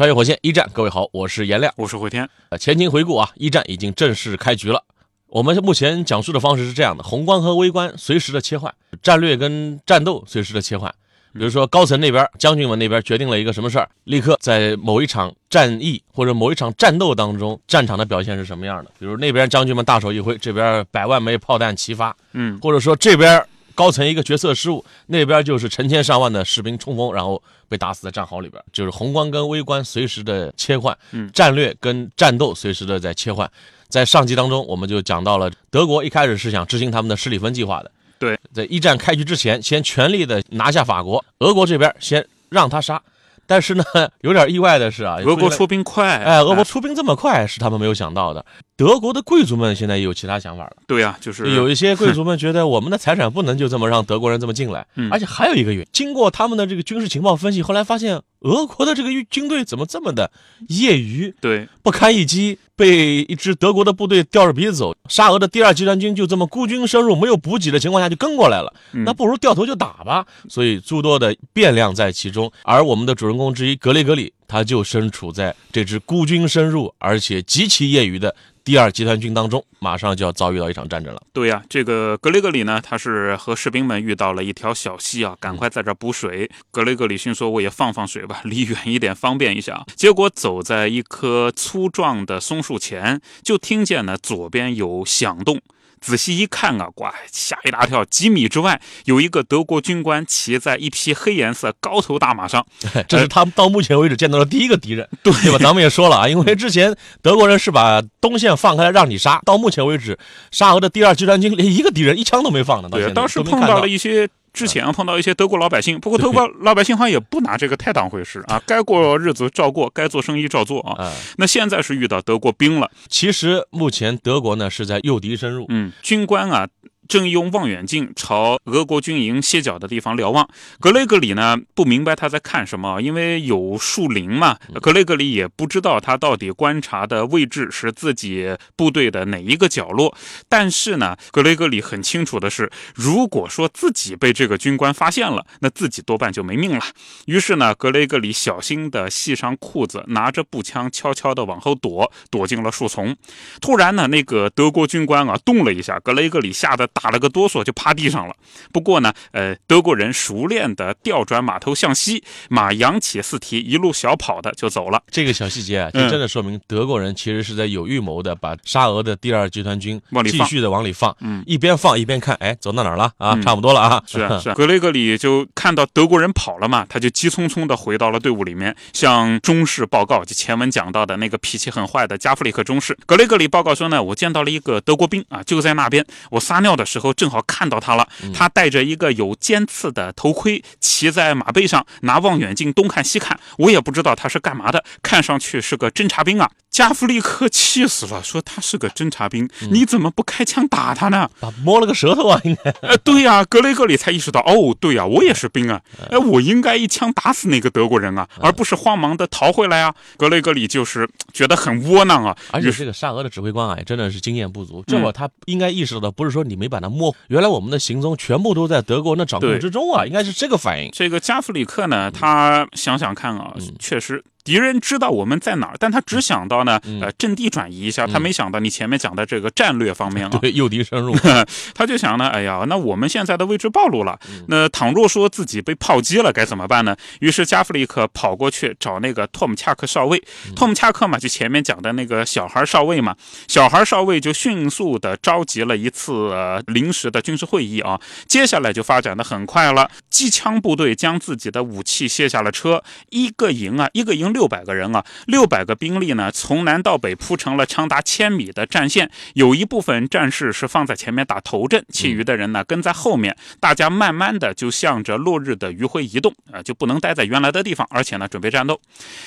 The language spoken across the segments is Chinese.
穿越火线一战，各位好，我是颜亮。我是回天。呃，前情回顾啊，一战已经正式开局了。我们目前讲述的方式是这样的：宏观和微观随时的切换，战略跟战斗随时的切换。比如说高层那边将军们那边决定了一个什么事儿，立刻在某一场战役或者某一场战斗当中，战场的表现是什么样的？比如那边将军们大手一挥，这边百万枚炮弹齐发，嗯，或者说这边高层一个决策失误，那边就是成千上万的士兵冲锋，然后被打死在战壕里边，就是宏观跟微观随时的切换，嗯。战略跟战斗随时的在切换。在上集当中，我们就讲到了德国一开始是想执行他们的施里芬计划的，对，在一战开局之前，先全力的拿下法国，俄国这边先让他杀，但是呢，有点意外的是啊，俄国出兵快，哎，俄国出兵这么快是他们没有想到的。德国的贵族们现在也有其他想法了。对呀、就是有一些贵族们觉得我们的财产不能就这么让德国人这么进来，嗯而且还有一个原因，经过他们的这个军事情报分析，后来发现俄国的这个军队怎么这么的业余，对，不堪一击，被一支德国的部队吊着鼻子走。沙俄的第二集团军就这么孤军深入，没有补给的情况下就跟过来了，嗯那不如掉头就打吧。所以诸多的变量在其中，而我们的主人公之一格雷格里，他就身处在这支孤军深入而且极其业余的第二集团军当中，马上就要遭遇到一场战争了。对呀、这个格雷格里呢，他是和士兵们遇到了一条小溪啊，赶快在这儿补水。格雷格里逊说：“我也放放水吧，离远一点方便一下。”结果走在一棵粗壮的松树前，就听见呢左边有响动。仔细一看啊，哇，吓一大跳！几米之外有一个德国军官骑在一匹黑颜色高头大马上，这是他们到目前为止见到的第一个敌人，对对吧？咱们也说了啊，因为之前德国人是把东线放开来让你杀，到目前为止，沙俄的第二集团军连一个敌人一枪都没放呢。对，当时碰到了一些。之前啊碰到一些德国老百姓，不过德国老百姓好像也不拿这个太当回事啊，该过日子照过，该做生意照做啊。啊、那现在是遇到德国兵了，其实目前德国呢是在诱敌深入，嗯，军官啊正用望远镜朝俄国军营歇脚的地方瞭望。格雷格里呢不明白他在看什么，因为有树林嘛，格雷格里也不知道他到底观察的位置是自己部队的哪一个角落。但是呢，格雷格里很清楚的是，如果说自己被这个军官发现了，那自己多半就没命了。于是呢，格雷格里小心的系上裤子，拿着步枪悄悄的往后躲，躲进了树丛。突然呢，那个德国军官啊动了一下，格雷格里吓得打了个哆嗦，就趴地上了。不过呢，呃，德国人熟练的调转马头向西，马扬起四蹄，一路小跑的就走了。这个小细节啊，就嗯真的说明德国人其实是在有预谋的，把沙俄的第二集团军往里放继续的往里放，嗯一边放一边看，哎，走到哪儿了啊？嗯差不多了啊。是啊，是啊，格雷格里就看到德国人跑了嘛，他就急匆匆的回到了队伍里面，向中士报告，就前文讲到的那个脾气很坏的加弗里克中士。格雷格里报告说呢，我见到了一个德国兵啊，就在那边，我撒尿的时候正好看到他了，他戴着一个有尖刺的头盔，骑在马背上，拿望远镜东看西看，我也不知道他是干嘛的，看上去是个侦察兵啊。加弗里克气死了，说他是个侦察兵，你怎么不开枪打他呢？啊，摸了个舌头啊，应该。呃，对呀、格雷格里才意识到，哦，对呀、我也是兵啊，哎，我应该一枪打死那个德国人啊，而不是慌忙的逃回来啊。格雷格里就是觉得很窝囊啊，而且这个沙俄的指挥官啊，也真的是经验不足。这会儿他应该意识到的不是说你没把他摸，原来我们的行踪全部都在德国人的掌控之中啊，应该是这个反应。这个加弗里克呢，他想想看啊，确实。敌人知道我们在哪儿，但他只想到呢，呃，阵地转移一下，他没想到你前面讲的这个战略方面啊。对，诱敌深入。他就想呢，哎呀，那我们现在的位置暴露了，那倘若说自己被炮击了，该怎么办呢？于是加弗里克跑过去找那个托姆恰克少尉，托姆恰克嘛，就前面讲的那个小孩少尉嘛，小孩少尉就迅速的召集了一次、呃、临时的军事会议啊，接下来就发展的很快了，机枪部队将自己的武器卸下了车，一个营啊，一个营六。六百个人啊，六百个兵力呢，从南到北铺成了长达千米的战线，有一部分战士是放在前面打头阵，其余的人呢跟在后面，大家慢慢的就向着落日的余晖移动啊，就不能待在原来的地方，而且呢准备战斗。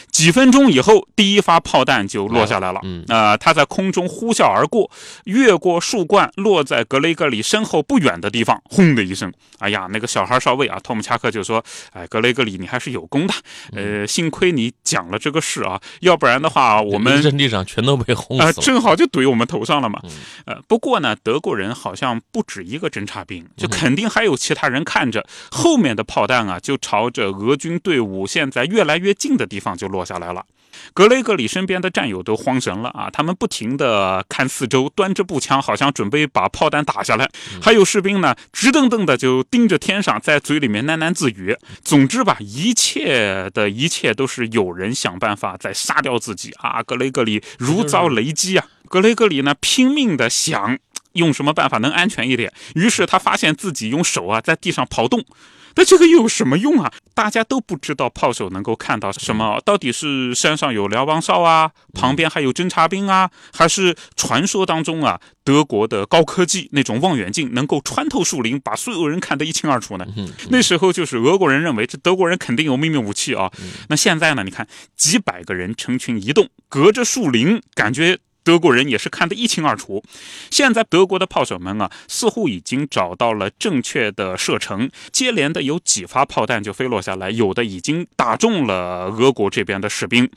几分钟以后，第一发炮弹就落下来了，嗯。啊，它在空中呼啸而过，越过树冠，落在格雷格里身后不远的地方，轰的一声，哎呀，那个小孩少尉啊，托姆恰克就说：“哎，格雷格里，你还是有功的，呃，幸亏你讲了这个事啊，要不然的话，我们阵地上全都被轰啊、死了。正好就怼我们头上了嘛。嗯呃，不过呢，德国人好像不止一个侦察兵，就肯定还有其他人看着。后面的炮弹啊，就朝着俄军队伍现在越来越近的地方就落下来了。格雷格里身边的战友都慌神了啊！他们不停地看四周，端着步枪，好像准备把炮弹打下来。还有士兵呢，直瞪瞪的就盯着天上，在嘴里面喃喃自语。总之吧，一切的一切都是有人想办法在杀掉自己啊！格雷格里如遭雷击啊！格雷格里呢，拼命的想用什么办法能安全一点。于是他发现自己用手啊在地上刨洞。但这个又有什么用啊？大家都不知道炮手能够看到什么，到底是山上有瞭望哨啊，旁边还有侦察兵啊，还是传说当中啊德国的高科技那种望远镜能够穿透树林，把所有人看得一清二楚呢？那时候就是俄国人认为这德国人肯定有秘密武器啊。那现在呢？你看几百个人成群移动，隔着树林，感觉。德国人也是看得一清二楚。现在德国的炮手们啊，似乎已经找到了正确的射程，接连的有几发炮弹就飞落下来，有的已经打中了俄国这边的士兵。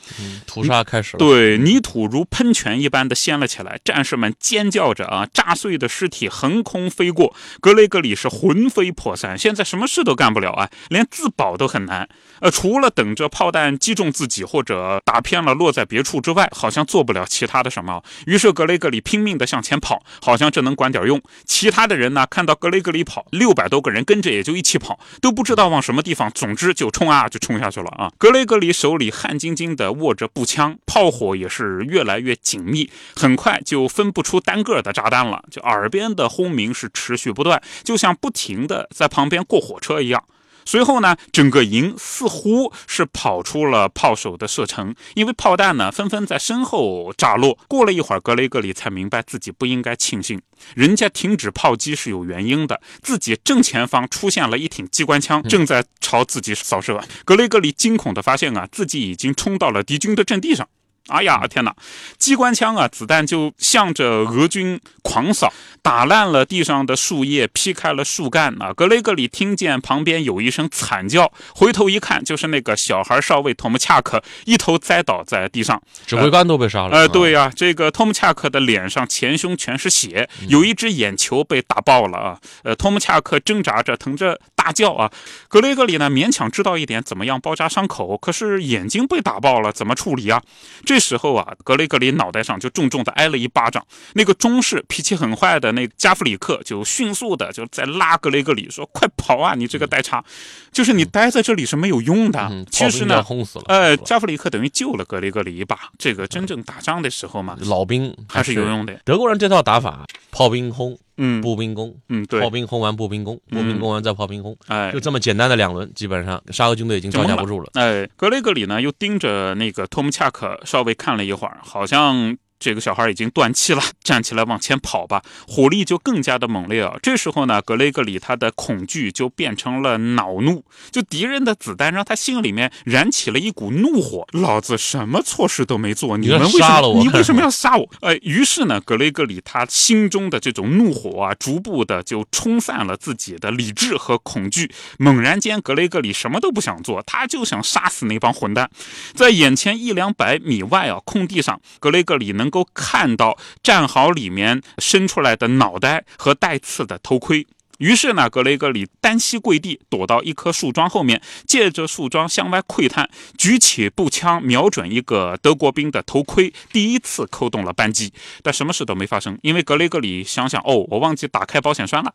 屠杀开始了。对，泥土如喷泉一般的掀了起来，战士们尖叫着啊，炸碎的尸体横空飞过，格雷格里是魂飞魄散，现在什么事都干不了啊，连自保都很难。呃，除了等着炮弹击中自己或者打偏了落在别处之外，好像做不了其他的什么。于是格雷格里拼命的向前跑，好像这能管点用。其他的人呢，看到格雷格里跑，六百多个人跟着也就一起跑，都不知道往什么地方，总之就冲啊，就冲下去了啊！格雷格里手里汗津津的握着步枪，炮火也是越来越紧密，很快就分不出单个的炸弹了，就耳边的轰鸣是持续不断，就像不停的在旁边过火车一样。随后呢，整个营似乎是跑出了炮手的射程，因为炮弹呢纷纷在身后炸落。过了一会儿，格雷格里才明白自己不应该庆幸，人家停止炮击是有原因的，自己正前方出现了一挺机关枪，正在朝自己扫射。格雷格里惊恐地发现啊，自己已经冲到了敌军的阵地上。哎呀，天哪！机关枪啊，子弹就向着俄军狂扫，打烂了地上的树叶，劈开了树干啊！格雷格里听见旁边有一声惨叫，回头一看，就是那个小孩少尉托姆恰克一头栽倒在地上，指挥官都被杀了。呃，对呀、这个托姆恰克的脸上前胸全是血，有一只眼球被打爆了啊！呃，托姆恰克挣扎着，疼着大叫啊！格雷格里呢，勉强知道一点怎么样包扎伤口，可是眼睛被打爆了，怎么处理啊？这时候啊，格雷格里脑袋上就重重的挨了一巴掌。那个中士脾气很坏的那加弗里克就迅速的就在拉格雷格里说：“快跑啊，你这个呆叉！就是你待在这里是没有用的。嗯，其实呢，轰死了。呃，加弗里克等于救了格雷格里一把。这个真正打仗的时候嘛，老兵还是有。用的。德国人这套打法，炮兵轰，嗯。步兵攻，嗯，炮，兵轰完步兵攻，步兵攻完再炮兵轰，哎。就这么简单的两轮，基本上沙俄军队已经招架不住了。哎，格雷格里呢又盯着那个托姆恰克稍微看了一会儿，好像。这个小孩已经断气了，站起来往前跑吧，火力就更加的猛烈啊！这时候呢，格雷格里他的恐惧就变成了恼怒，就敌人的子弹让他心里面燃起了一股怒火。老子什么错事都没做，你们为什么？你为什么 要杀我？哎，于是呢，格雷格里他心中的这种怒火啊，逐步的就冲散了自己的理智和恐惧。猛然间，格雷格里什么都不想做，他就想杀死那帮混蛋。在眼前一两百米外啊，空地上，格雷格里能能够看到战壕里面伸出来的脑袋和带刺的头盔。于是呢，格雷格里单膝跪地，躲到一棵树桩后面，借着树桩向外窥探，举起步枪瞄准一个德国兵的头盔，第一次扣动了扳机，但什么事都没发生，因为格雷格里想想，哦，我忘记打开保险栓了。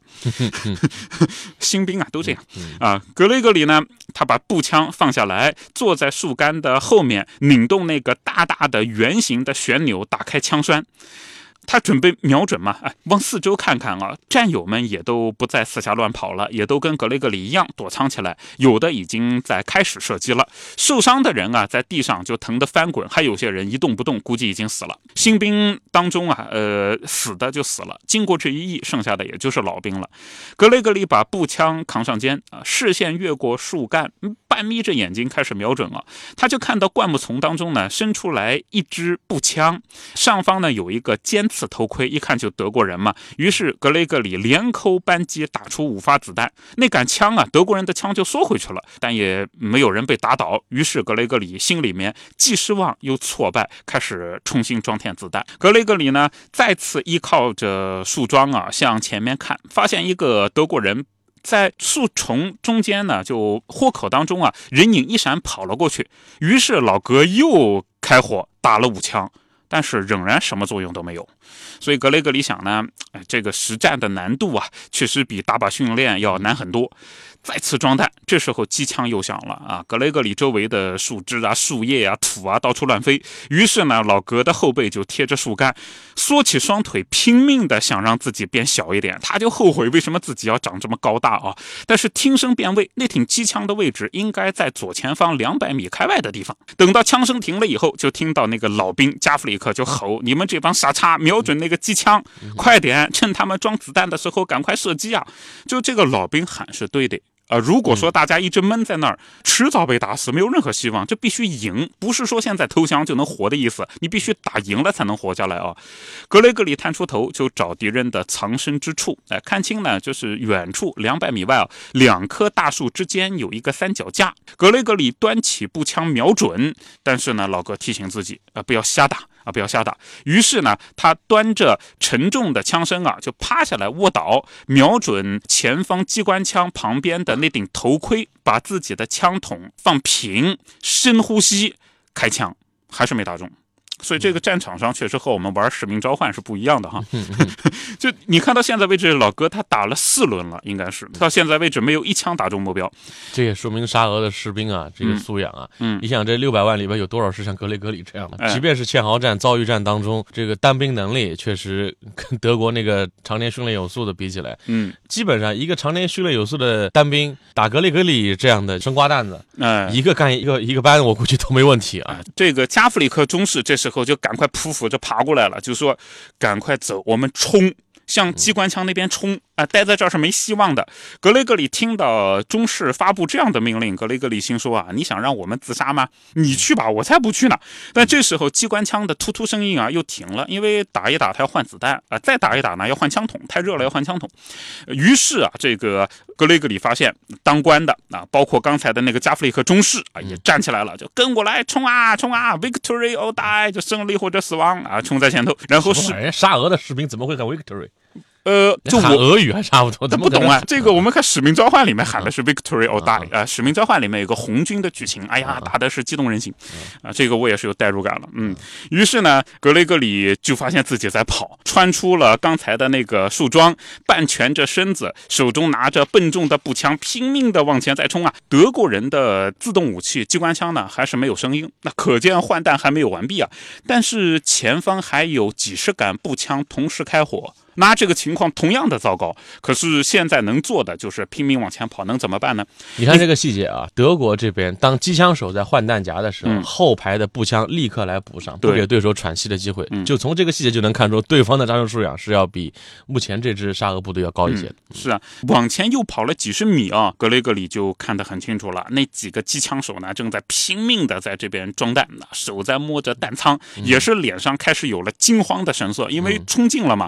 新兵啊，都这样啊。格雷格里呢，他把步枪放下来，坐在树干的后面，拧动那个大大的圆形的旋钮，打开枪栓。他准备瞄准嘛，哎，往四周看看啊，战友们也都不再四下乱跑了，也都跟格雷格里一样躲藏起来，有的已经在开始射击了。受伤的人啊，在地上就疼得翻滚，还有些人一动不动，估计已经死了。新兵当中啊，呃，死的就死了。经过这一役，剩下的也就是老兵了。格雷格里把步枪扛上肩啊，视线越过树干，半眯着眼睛开始瞄准了，他就看到灌木丛当中呢，伸出来一支步枪，上方呢有一个尖刺。头盔一看就德国人嘛，于是格雷格里连扣扳机，打出五发子弹。那杆枪啊，德国人的枪就缩回去了，但也没有人被打倒。于是格雷格里心里面既失望又挫败，开始重新装填子弹。格雷格里呢，再次依靠着树桩啊，向前面看，发现一个德国人在树丛中间呢，就豁口当中啊，人影一闪跑了过去。于是老哥又开火打了五枪。但是仍然什么作用都没有，所以格雷格里想呢，这个实战的难度啊，确实比打靶训练要难很多。再次装弹，这时候机枪又响了啊！格雷格里周围的树枝啊、树叶啊、土啊到处乱飞，于是呢，老格的后背就贴着树干，缩起双腿，拼命的想让自己变小一点。他就后悔为什么自己要长这么高大啊！但是听声辨位，那挺机枪的位置应该在左前方两百米开外的地方。等到枪声停了以后，就听到那个老兵加弗里克就吼：“你们这帮傻叉，瞄准那个机枪，快点，趁他们装子弹的时候赶快射击啊！”就这个老兵喊是对的。啊，如果说大家一直闷在那儿，迟早被打死，没有任何希望。这必须赢，不是说现在投降就能活的意思。你必须打赢了才能活下来啊！格雷格里探出头就找敌人的藏身之处，哎，看清呢，就是远处两百米外啊，两棵大树之间有一个三脚架。格雷格里端起步枪瞄准，但是呢，老哥提醒自己啊，不要瞎打。啊，不要瞎打。于是呢，他端着沉重的枪身啊，就趴下来卧倒，瞄准前方机关枪旁边的那顶头盔，把自己的枪筒放平，深呼吸，开枪，还是没打中。所以这个战场上确实和我们玩使命召唤是不一样的哈。就你看到现在为止，老哥他打了四轮了，应该是到现在为止没有一枪打中目标。这也说明沙俄的士兵啊，这个素养啊。嗯。你想这六百万里边有多少是像格雷格里这样的？即便是堑壕战、遭遇战当中，这个单兵能力确实跟德国那个常年训练有素的比起来，嗯，基本上一个常年训练有素的单兵打格雷格里这样的生瓜蛋子，嗯，一个干一个一个班，我估计都没问题啊。这个加弗里克中士这是。后就赶快匍匐着爬过来了，就说：“赶快走，我们冲，向机关枪那边冲。”待在这儿是没希望的。格雷格里听到中士发布这样的命令，格雷格里心说啊，你想让我们自杀吗？你去吧，我才不去呢。但这时候机关枪的突突声音啊又停了，因为打一打他要换子弹啊，再打一打呢要换枪筒，太热了要换枪筒。于是啊，这个格雷格里发现当官的啊，包括刚才的那个加弗里克中士啊，也站起来了，就跟过来冲啊冲啊，victory or die，就胜利或者死亡啊，冲在前头。然后是沙俄的士兵怎么会喊 victory？呃，就我俄语还差不多，他不懂啊。这个我们看《使命召唤》里面喊的是 “Victory or Die” 啊，《使命召唤》里面有个红军的剧情，哎呀，打的是激动人心啊。这个我也是有代入感了，嗯。于是呢，格雷格里就发现自己在跑，穿出了刚才的那个树桩，半蜷着身子，手中拿着笨重的步枪，拼命的往前在冲啊。德国人的自动武器机关枪呢，还是没有声音，那可见换弹还没有完毕啊。但是前方还有几十杆步枪同时开火。那这个情况同样的糟糕，可是现在能做的就是拼命往前跑，能怎么办呢？你看这个细节啊，德国这边当机枪手在换弹夹的时候，后排的步枪立刻来补上，不给对手喘息的机会。就从这个细节就能看出，对方的战术素养是要比目前这支沙俄部队要高一些。是啊，往前又跑了几十米啊，格雷格里就看得很清楚了，那几个机枪手呢，正在拼命的在这边装弹呢，手在摸着弹仓，也是脸上开始有了惊慌的神色，因为冲进了嘛。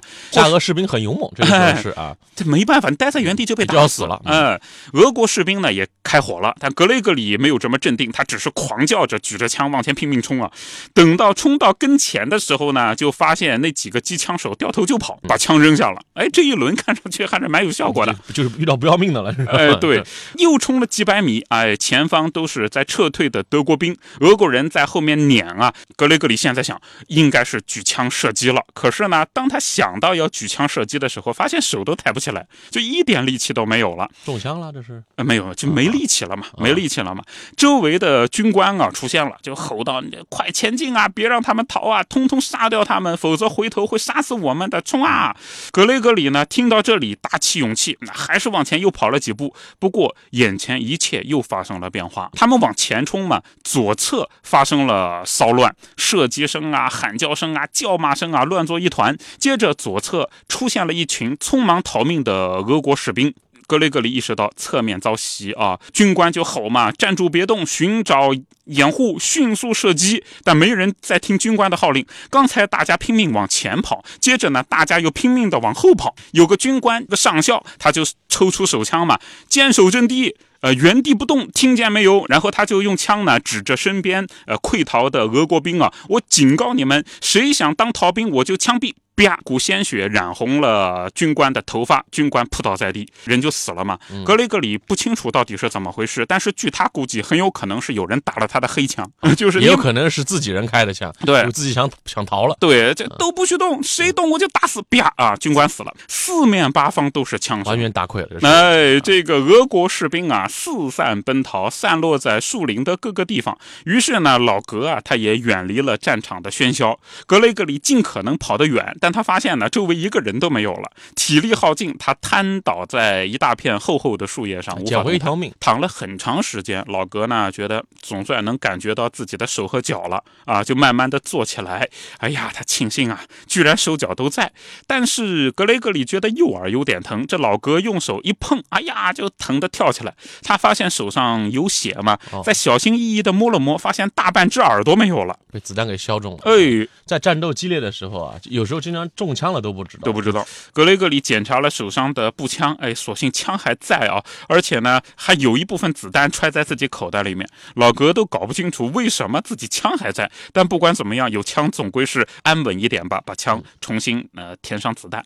俄士兵很勇猛，这个是啊，这没办法，待在原地就被打死了。嗯，俄国士兵呢也开火了，但格雷格里没有这么镇定，他只是狂叫着，举着枪往前拼命冲啊。等到冲到跟前的时候呢，就发现那几个机枪手掉头就跑，把枪扔下了。哎，这一轮看上去还是蛮有效果的，就是遇到不要命的了。哎，对，又冲了几百米，哎，前方都是在撤退的德国兵，俄国人在后面撵啊。格雷格里现在想，应该是举枪射击了。可是呢，当他想到要举举枪射击的时候，发现手都抬不起来，就一点力气都没有了。中枪了，这是？呃，没有，就没力气了嘛，没力气了嘛。周围的军官啊出现了，就吼道：“快前进啊，别让他们逃啊，通通杀掉他们，否则回头会杀死我们的！冲啊！”格雷格里呢，听到这里大起勇气，那还是往前又跑了几步。不过眼前一切又发生了变化，他们往前冲嘛，左侧发生了骚乱，射击声啊、喊叫声啊、叫骂声啊，乱作一团。接着左侧出现了一群匆忙逃命的俄国士兵。格雷格里意识到侧面遭袭啊，军官就吼嘛：“站住，别动，寻找掩护，迅速射击。”但没人在听军官的号令。刚才大家拼命往前跑，接着呢，大家又拼命的往后跑。有个军官，个上校，他就抽出手枪嘛，坚守阵地，呃，原地不动，听见没有？然后他就用枪呢指着身边呃溃逃的俄国兵啊，我警告你们，谁想当逃兵，我就枪毙。啪！股鲜血染红了军官的头发，军官扑倒在地，人就死了嘛。格雷格里不清楚到底是怎么回事，但是据他估计，很有可能是有人打了他的黑枪，就是也有可能是自己人开的枪，对，自己想想逃了。对，这都不许动，谁动我就打死。啪！啊，军官死了，四面八方都是枪声，完全打溃了。哎，这个俄国士兵啊，四散奔逃，散落在树林的各个地方。于是呢，老格啊，他也远离了战场的喧嚣。格雷格里尽可能跑得远。但他发现呢，周围一个人都没有了，体力耗尽，他瘫倒在一大片厚厚的树叶上，捡回一条命，躺了很长时间。老格呢，觉得总算能感觉到自己的手和脚了啊，就慢慢的坐起来。哎呀，他庆幸啊，居然手脚都在。但是格雷格里觉得右耳有点疼，这老格用手一碰，哎呀，就疼得跳起来。他发现手上有血嘛，再小心翼翼的摸了摸，发现大半只耳朵没有了，被子弹给削中了。哎，在战斗激烈的时候啊，有时候经常中枪了都不知道，都不知道。格雷格里检查了手上的步枪，哎，所幸枪还在啊，而且呢，还有一部分子弹揣在自己口袋里面。老格都搞不清楚为什么自己枪还在，但不管怎么样，有枪总归是安稳一点吧。把枪重新呃填上子弹。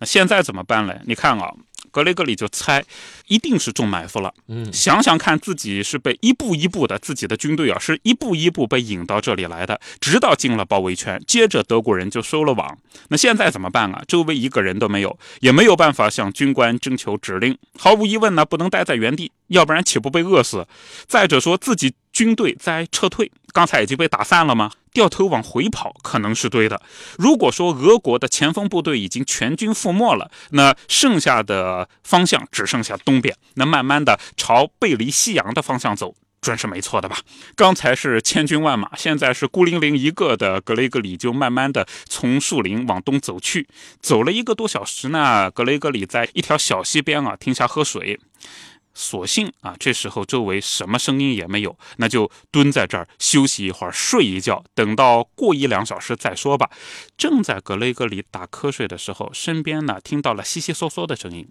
那现在怎么办呢？你看啊。格雷格里就猜，一定是中埋伏了。嗯，想想看，自己是被一步一步的，自己的军队啊，是一步一步被引到这里来的，直到进了包围圈，接着德国人就收了网。那现在怎么办啊？周围一个人都没有，也没有办法向军官征求指令。毫无疑问呢，不能待在原地，要不然岂不被饿死？再者说自己军队在撤退，刚才已经被打散了吗？掉头往回跑可能是对的。如果说俄国的前锋部队已经全军覆没了，那剩下的方向只剩下东边，那慢慢的朝背离夕阳的方向走，准是没错的吧？刚才是千军万马，现在是孤零零一个的格雷格里就慢慢的从树林往东走去，走了一个多小时呢。格雷格里在一条小溪边啊停下喝水。所幸啊，这时候周围什么声音也没有，那就蹲在这儿休息一会儿，睡一觉，等到过一两小时再说吧。正在格雷格里打瞌睡的时候，身边呢听到了悉悉嗦嗦的声音。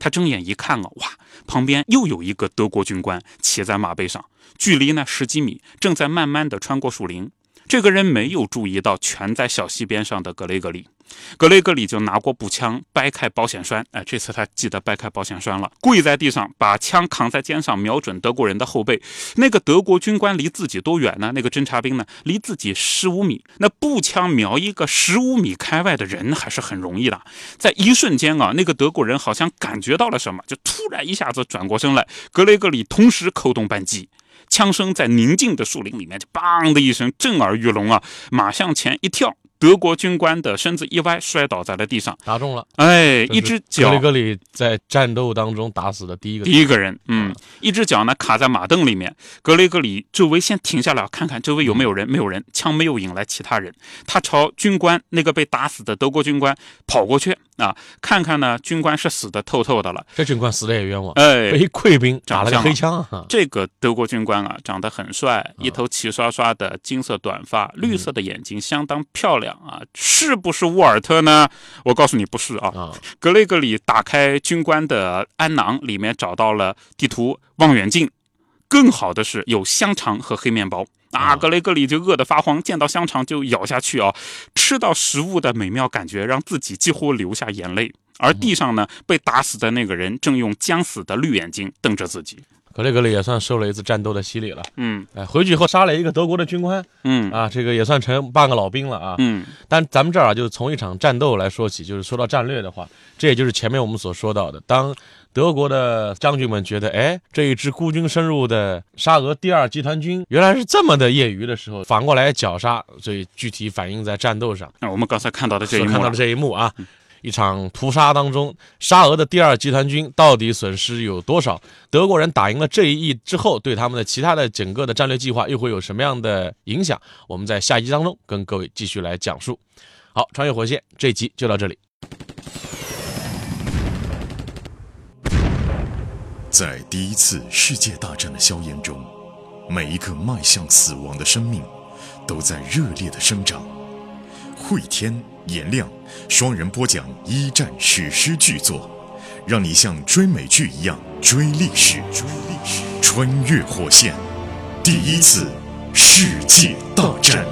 他睁眼一看啊，哇，旁边又有一个德国军官骑在马背上，距离呢十几米，正在慢慢的穿过树林。这个人没有注意到全在小溪边上的格雷格里。格雷格里就拿过步枪，掰开保险栓。哎，这次他记得掰开保险栓了。跪在地上，把枪扛在肩上，瞄准德国人的后背。那个德国军官离自己多远呢？那个侦察兵呢？离自己十五米。那步枪瞄一个十五米开外的人还是很容易的。在一瞬间啊，那个德国人好像感觉到了什么，就突然一下子转过身来。格雷格里同时扣动扳机，枪声在宁静的树林里面就“梆”的一声震耳欲聋啊！马向前一跳。德国军官的身子一歪，摔倒在了地上，打中了。哎，一只脚。格里格里在战斗当中打死的第一个第一个人。嗯，一只脚呢卡在马凳里面。格雷格里周围先停下来，看看周围有没有人，没有人，枪没有引来其他人。他朝军官那个被打死的德国军官跑过去啊，看看呢，军官是死的透透的了。这军官死的也冤枉，哎，被溃兵打了个黑枪。这个德国军官啊，长得很帅，一头齐刷刷的金色短发，绿色的眼睛，相当漂亮。啊，是不是沃尔特呢？我告诉你，不是啊。格雷格里打开军官的鞍囊，里面找到了地图、望远镜，更好的是有香肠和黑面包。啊，格雷格里就饿得发慌，见到香肠就咬下去啊，吃到食物的美妙感觉让自己几乎流下眼泪。而地上呢，被打死的那个人正用将死的绿眼睛瞪着自己。格雷格里也算受了一次战斗的洗礼了。嗯哎，回去以后杀了一个德国的军官嗯啊，这个也算成半个老兵了啊。嗯但咱们这儿啊，就是从一场战斗来说起，就是说到战略的话，这也就是前面我们所说到的，当德国的将军们觉得，哎，这一支孤军深入的沙俄第二集团军原来是这么的业余的时候，反过来绞杀，所以具体反映在战斗上。啊，我们刚才看到的这一幕看到的这一幕啊，一场屠杀当中，沙俄的第二集团军到底损失有多少？德国人打赢了这一役之后，对他们的其他的整个的战略计划又会有什么样的影响？我们在下一集当中跟各位继续来讲述。好，穿越火线这一集就到这里。在第一次世界大战的硝烟中，每一个迈向死亡的生命都在热烈的生长。慧天、颜亮双人播讲一战史诗巨作，让你像追美剧一样追历史。追历史，穿越火线，第一次世界大战。